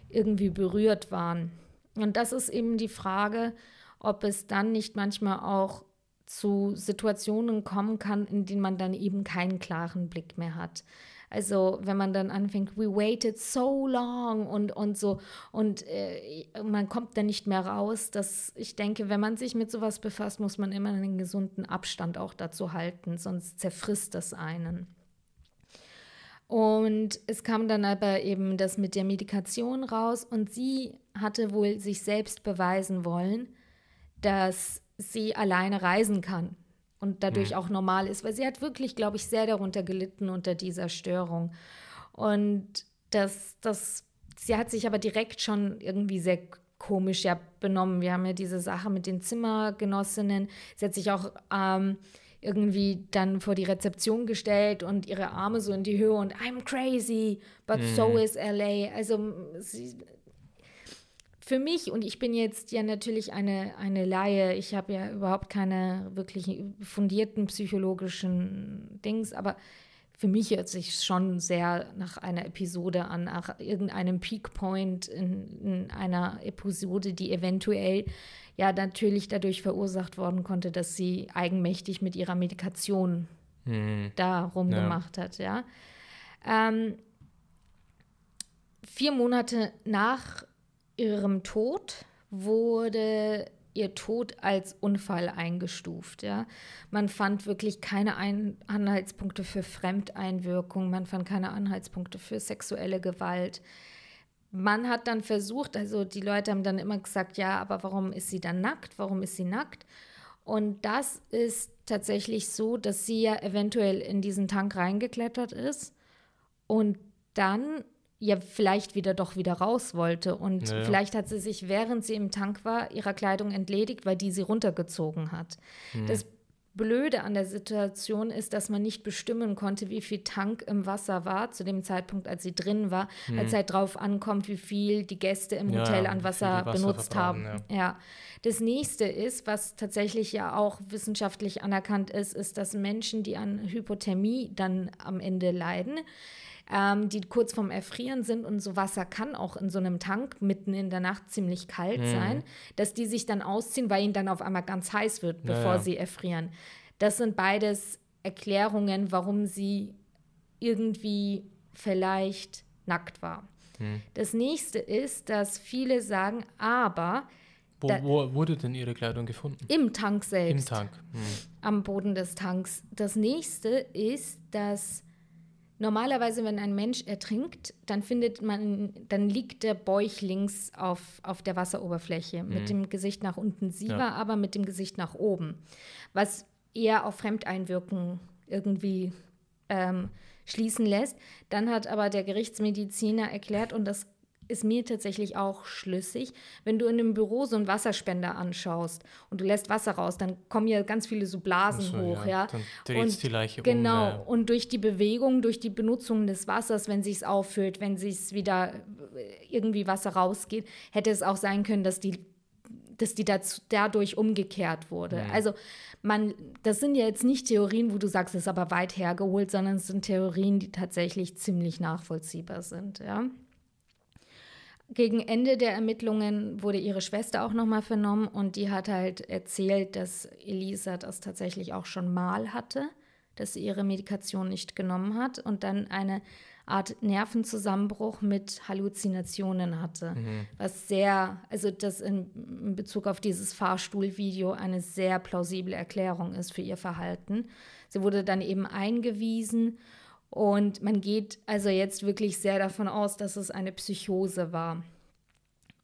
irgendwie berührt waren. Und das ist eben die Frage, ob es dann nicht manchmal auch zu Situationen kommen kann, in denen man dann eben keinen klaren Blick mehr hat. Also wenn man dann anfängt, we waited so long und, und so und äh, man kommt dann nicht mehr raus, dass ich denke, wenn man sich mit sowas befasst, muss man immer einen gesunden Abstand auch dazu halten, sonst zerfrisst das einen. Und es kam dann aber eben das mit der Medikation raus und sie hatte wohl sich selbst beweisen wollen, dass sie alleine reisen kann und dadurch mhm. auch normal ist, weil sie hat wirklich, glaube ich, sehr darunter gelitten unter dieser Störung. Und das, das, sie hat sich aber direkt schon irgendwie sehr komisch ja benommen. Wir haben ja diese Sache mit den Zimmergenossinnen. Sie hat sich auch ähm, irgendwie dann vor die Rezeption gestellt und ihre Arme so in die Höhe und I'm crazy, but mhm. so is LA. Also sie, für mich, und ich bin jetzt ja natürlich eine, eine Laie, ich habe ja überhaupt keine wirklich fundierten psychologischen Dings, aber für mich hört sich schon sehr nach einer Episode an, nach irgendeinem Peakpoint in, in einer Episode, die eventuell ja natürlich dadurch verursacht worden konnte, dass sie eigenmächtig mit ihrer Medikation hm. da rumgemacht ja. hat, ja. Ähm, vier Monate nach ihrem Tod wurde ihr Tod als Unfall eingestuft. Ja? Man fand wirklich keine Ein Anhaltspunkte für Fremdeinwirkung, man fand keine Anhaltspunkte für sexuelle Gewalt. Man hat dann versucht, also die Leute haben dann immer gesagt, ja, aber warum ist sie dann nackt? Warum ist sie nackt? Und das ist tatsächlich so, dass sie ja eventuell in diesen Tank reingeklettert ist und dann ja vielleicht wieder doch wieder raus wollte. Und ja, vielleicht hat sie sich, während sie im Tank war, ihrer Kleidung entledigt, weil die sie runtergezogen hat. Hm. Das Blöde an der Situation ist, dass man nicht bestimmen konnte, wie viel Tank im Wasser war zu dem Zeitpunkt, als sie drin war, hm. als halt drauf ankommt, wie viel die Gäste im Hotel ja, an Wasser, Wasser benutzt haben. Ja. ja. Das nächste ist, was tatsächlich ja auch wissenschaftlich anerkannt ist, ist, dass Menschen, die an Hypothermie dann am Ende leiden, ähm, die kurz vorm Erfrieren sind und so Wasser kann auch in so einem Tank mitten in der Nacht ziemlich kalt mhm. sein, dass die sich dann ausziehen, weil ihnen dann auf einmal ganz heiß wird, bevor ja, sie erfrieren. Das sind beides Erklärungen, warum sie irgendwie vielleicht nackt war. Mhm. Das nächste ist, dass viele sagen, aber wo, wo, wurde denn Ihre Kleidung gefunden? Im Tank selbst. Im Tank. Hm. Am Boden des Tanks. Das nächste ist, dass Normalerweise, wenn ein Mensch ertrinkt, dann findet man, dann liegt der Bäuchlings auf, auf der Wasseroberfläche mhm. mit dem Gesicht nach unten. Sie ja. war aber mit dem Gesicht nach oben, was eher auf Fremdeinwirken irgendwie ähm, schließen lässt. Dann hat aber der Gerichtsmediziner erklärt, und das ist mir tatsächlich auch schlüssig. Wenn du in einem Büro so einen Wasserspender anschaust und du lässt Wasser raus, dann kommen ja ganz viele so Blasen so, hoch, ja. ja. Dann dreht die Leiche genau, um. Genau. Und durch die Bewegung, durch die Benutzung des Wassers, wenn sich es auffüllt, wenn sich wieder äh, irgendwie Wasser rausgeht, hätte es auch sein können, dass die dass die dazu, dadurch umgekehrt wurde. Mhm. Also man, das sind ja jetzt nicht Theorien, wo du sagst, es ist aber weit hergeholt, sondern es sind Theorien, die tatsächlich ziemlich nachvollziehbar sind, ja. Gegen Ende der Ermittlungen wurde ihre Schwester auch nochmal vernommen und die hat halt erzählt, dass Elisa das tatsächlich auch schon mal hatte, dass sie ihre Medikation nicht genommen hat und dann eine Art Nervenzusammenbruch mit Halluzinationen hatte, mhm. was sehr, also das in, in Bezug auf dieses Fahrstuhlvideo eine sehr plausible Erklärung ist für ihr Verhalten. Sie wurde dann eben eingewiesen und man geht also jetzt wirklich sehr davon aus, dass es eine Psychose war.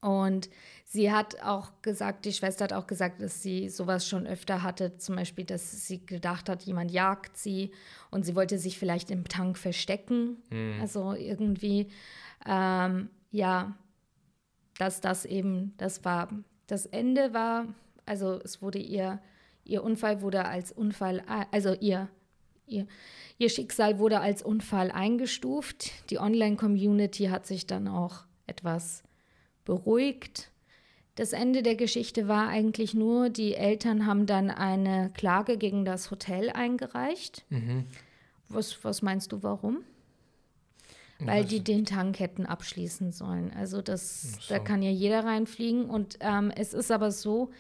Und sie hat auch gesagt, die Schwester hat auch gesagt, dass sie sowas schon öfter hatte, zum Beispiel, dass sie gedacht hat, jemand jagt sie und sie wollte sich vielleicht im Tank verstecken. Mhm. Also irgendwie, ähm, ja, dass das eben, das war, das Ende war, also es wurde ihr, ihr Unfall wurde als Unfall, also ihr Ihr, ihr Schicksal wurde als Unfall eingestuft. Die Online-Community hat sich dann auch etwas beruhigt. Das Ende der Geschichte war eigentlich nur, die Eltern haben dann eine Klage gegen das Hotel eingereicht. Mhm. Was, was meinst du, warum? Weil die den Tank hätten abschließen sollen. Also das, so. da kann ja jeder reinfliegen. Und ähm, es ist aber so,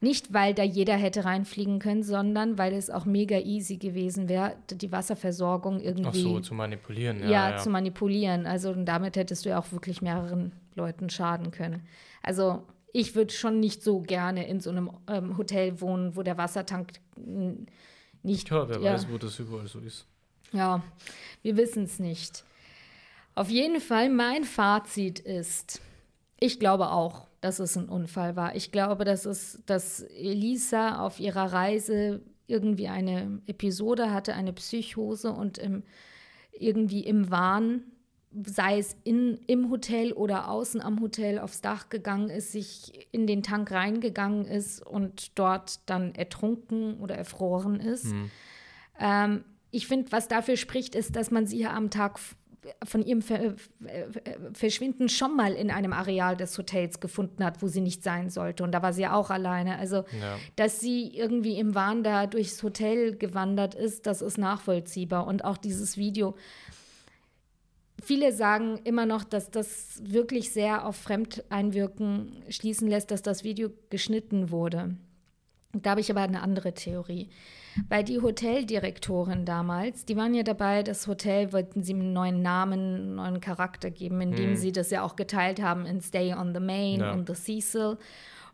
nicht weil da jeder hätte reinfliegen können, sondern weil es auch mega easy gewesen wäre, die Wasserversorgung irgendwie. Ach so, zu manipulieren. Ja, ja, ja, zu manipulieren. Also und damit hättest du ja auch wirklich mehreren Leuten schaden können. Also ich würde schon nicht so gerne in so einem ähm, Hotel wohnen, wo der Wassertank nicht. Ja, wer ja, weiß, wo das überall so ist. Ja, wir wissen es nicht. Auf jeden Fall, mein Fazit ist, ich glaube auch, dass es ein Unfall war. Ich glaube, dass, es, dass Elisa auf ihrer Reise irgendwie eine Episode hatte, eine Psychose und im, irgendwie im Wahn, sei es in, im Hotel oder außen am Hotel aufs Dach gegangen ist, sich in den Tank reingegangen ist und dort dann ertrunken oder erfroren ist. Hm. Ähm, ich finde, was dafür spricht, ist, dass man sie ja am Tag von ihrem Ver Verschwinden schon mal in einem Areal des Hotels gefunden hat, wo sie nicht sein sollte. Und da war sie ja auch alleine. Also, ja. dass sie irgendwie im Wahn da durchs Hotel gewandert ist, das ist nachvollziehbar. Und auch dieses Video. Viele sagen immer noch, dass das wirklich sehr auf Fremdeinwirken schließen lässt, dass das Video geschnitten wurde. Da habe ich aber eine andere Theorie. Weil die Hoteldirektorin damals, die waren ja dabei, das Hotel wollten sie einen neuen Namen, einen neuen Charakter geben, indem hm. sie das ja auch geteilt haben in Stay on the Main ja. und The Cecil.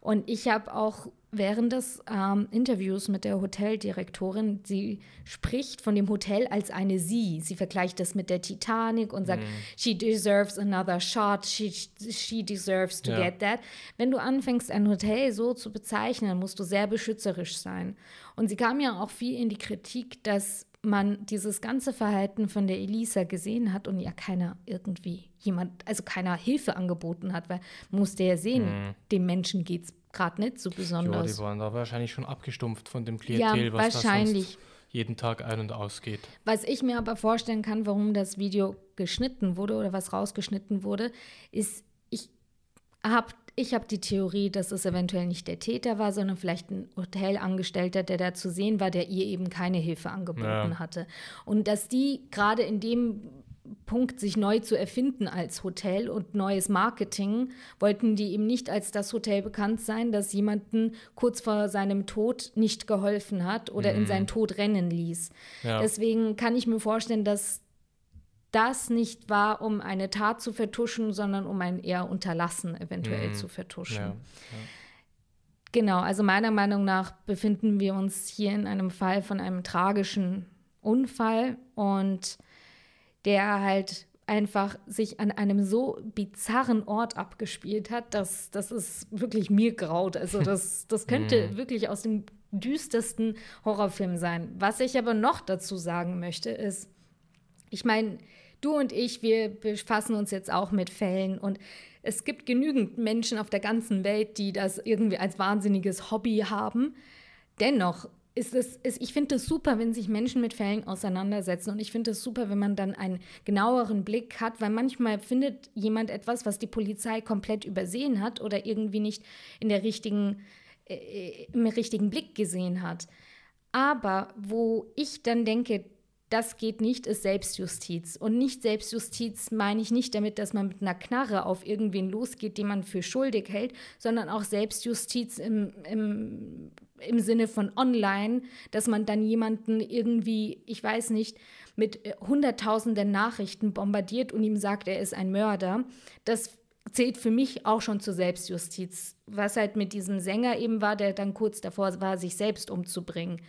Und ich habe auch während des ähm, Interviews mit der Hoteldirektorin, sie spricht von dem Hotel als eine Sie. Sie vergleicht das mit der Titanic und sagt, mm. she deserves another shot, she, she deserves to ja. get that. Wenn du anfängst, ein Hotel so zu bezeichnen, musst du sehr beschützerisch sein. Und sie kam ja auch viel in die Kritik, dass man dieses ganze Verhalten von der Elisa gesehen hat und ja keiner irgendwie jemand, also keiner Hilfe angeboten hat, weil man musste ja sehen, mm. dem Menschen geht es gerade nicht so besonders. Ja, die waren da wahrscheinlich schon abgestumpft von dem Klientel, ja, was wahrscheinlich. da jeden Tag ein- und ausgeht. Was ich mir aber vorstellen kann, warum das Video geschnitten wurde oder was rausgeschnitten wurde, ist, ich habe ich hab die Theorie, dass es eventuell nicht der Täter war, sondern vielleicht ein Hotelangestellter, der da zu sehen war, der ihr eben keine Hilfe angeboten ja. hatte. Und dass die gerade in dem Punkt, sich neu zu erfinden als Hotel und neues Marketing, wollten die eben nicht als das Hotel bekannt sein, das jemanden kurz vor seinem Tod nicht geholfen hat oder mhm. in seinen Tod rennen ließ. Ja. Deswegen kann ich mir vorstellen, dass das nicht war, um eine Tat zu vertuschen, sondern um ein eher Unterlassen eventuell mhm. zu vertuschen. Ja. Ja. Genau, also meiner Meinung nach befinden wir uns hier in einem Fall von einem tragischen Unfall und der halt einfach sich an einem so bizarren Ort abgespielt hat, dass das ist wirklich mir graut. Also das, das könnte mhm. wirklich aus dem düstersten Horrorfilm sein. Was ich aber noch dazu sagen möchte, ist, ich meine, du und ich, wir befassen uns jetzt auch mit Fällen und es gibt genügend Menschen auf der ganzen Welt, die das irgendwie als wahnsinniges Hobby haben. Dennoch ist es, ist, ich finde es super, wenn sich Menschen mit Fällen auseinandersetzen. Und ich finde es super, wenn man dann einen genaueren Blick hat, weil manchmal findet jemand etwas, was die Polizei komplett übersehen hat oder irgendwie nicht in der richtigen, äh, im richtigen Blick gesehen hat. Aber wo ich dann denke, das geht nicht, ist Selbstjustiz. Und nicht Selbstjustiz meine ich nicht damit, dass man mit einer Knarre auf irgendwen losgeht, den man für schuldig hält, sondern auch Selbstjustiz im, im, im Sinne von online, dass man dann jemanden irgendwie, ich weiß nicht, mit hunderttausenden Nachrichten bombardiert und ihm sagt, er ist ein Mörder. Das zählt für mich auch schon zur Selbstjustiz. Was halt mit diesem Sänger eben war, der dann kurz davor war, sich selbst umzubringen.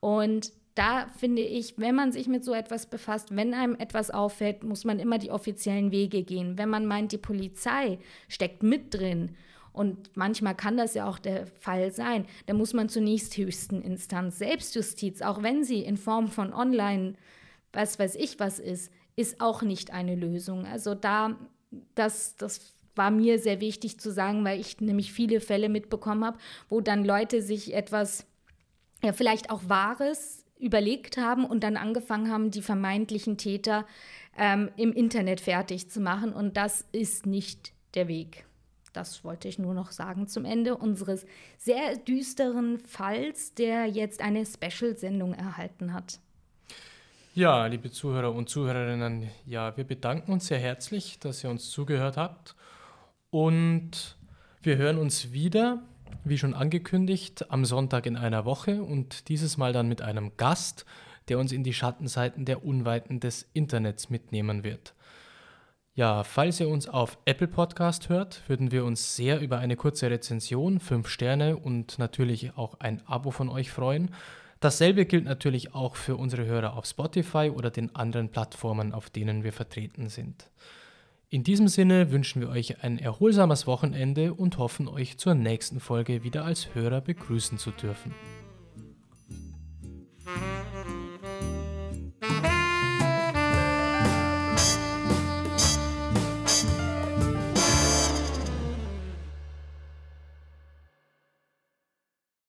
Und da finde ich, wenn man sich mit so etwas befasst, wenn einem etwas auffällt, muss man immer die offiziellen Wege gehen. Wenn man meint, die Polizei steckt mit drin, und manchmal kann das ja auch der Fall sein, dann muss man zur nächsthöchsten Instanz. Selbstjustiz, auch wenn sie in Form von Online, was weiß ich was ist, ist auch nicht eine Lösung. Also da, das, das war mir sehr wichtig zu sagen, weil ich nämlich viele Fälle mitbekommen habe, wo dann Leute sich etwas, ja, vielleicht auch Wahres überlegt haben und dann angefangen haben, die vermeintlichen Täter ähm, im Internet fertig zu machen. Und das ist nicht der Weg. Das wollte ich nur noch sagen zum Ende unseres sehr düsteren Falls, der jetzt eine Special-Sendung erhalten hat. Ja, liebe Zuhörer und Zuhörerinnen, ja, wir bedanken uns sehr herzlich, dass ihr uns zugehört habt. Und wir hören uns wieder, wie schon angekündigt, am Sonntag in einer Woche und dieses Mal dann mit einem Gast, der uns in die Schattenseiten der Unweiten des Internets mitnehmen wird. Ja, falls ihr uns auf Apple Podcast hört, würden wir uns sehr über eine kurze Rezension, fünf Sterne und natürlich auch ein Abo von euch freuen. Dasselbe gilt natürlich auch für unsere Hörer auf Spotify oder den anderen Plattformen, auf denen wir vertreten sind. In diesem Sinne wünschen wir euch ein erholsames Wochenende und hoffen euch zur nächsten Folge wieder als Hörer begrüßen zu dürfen.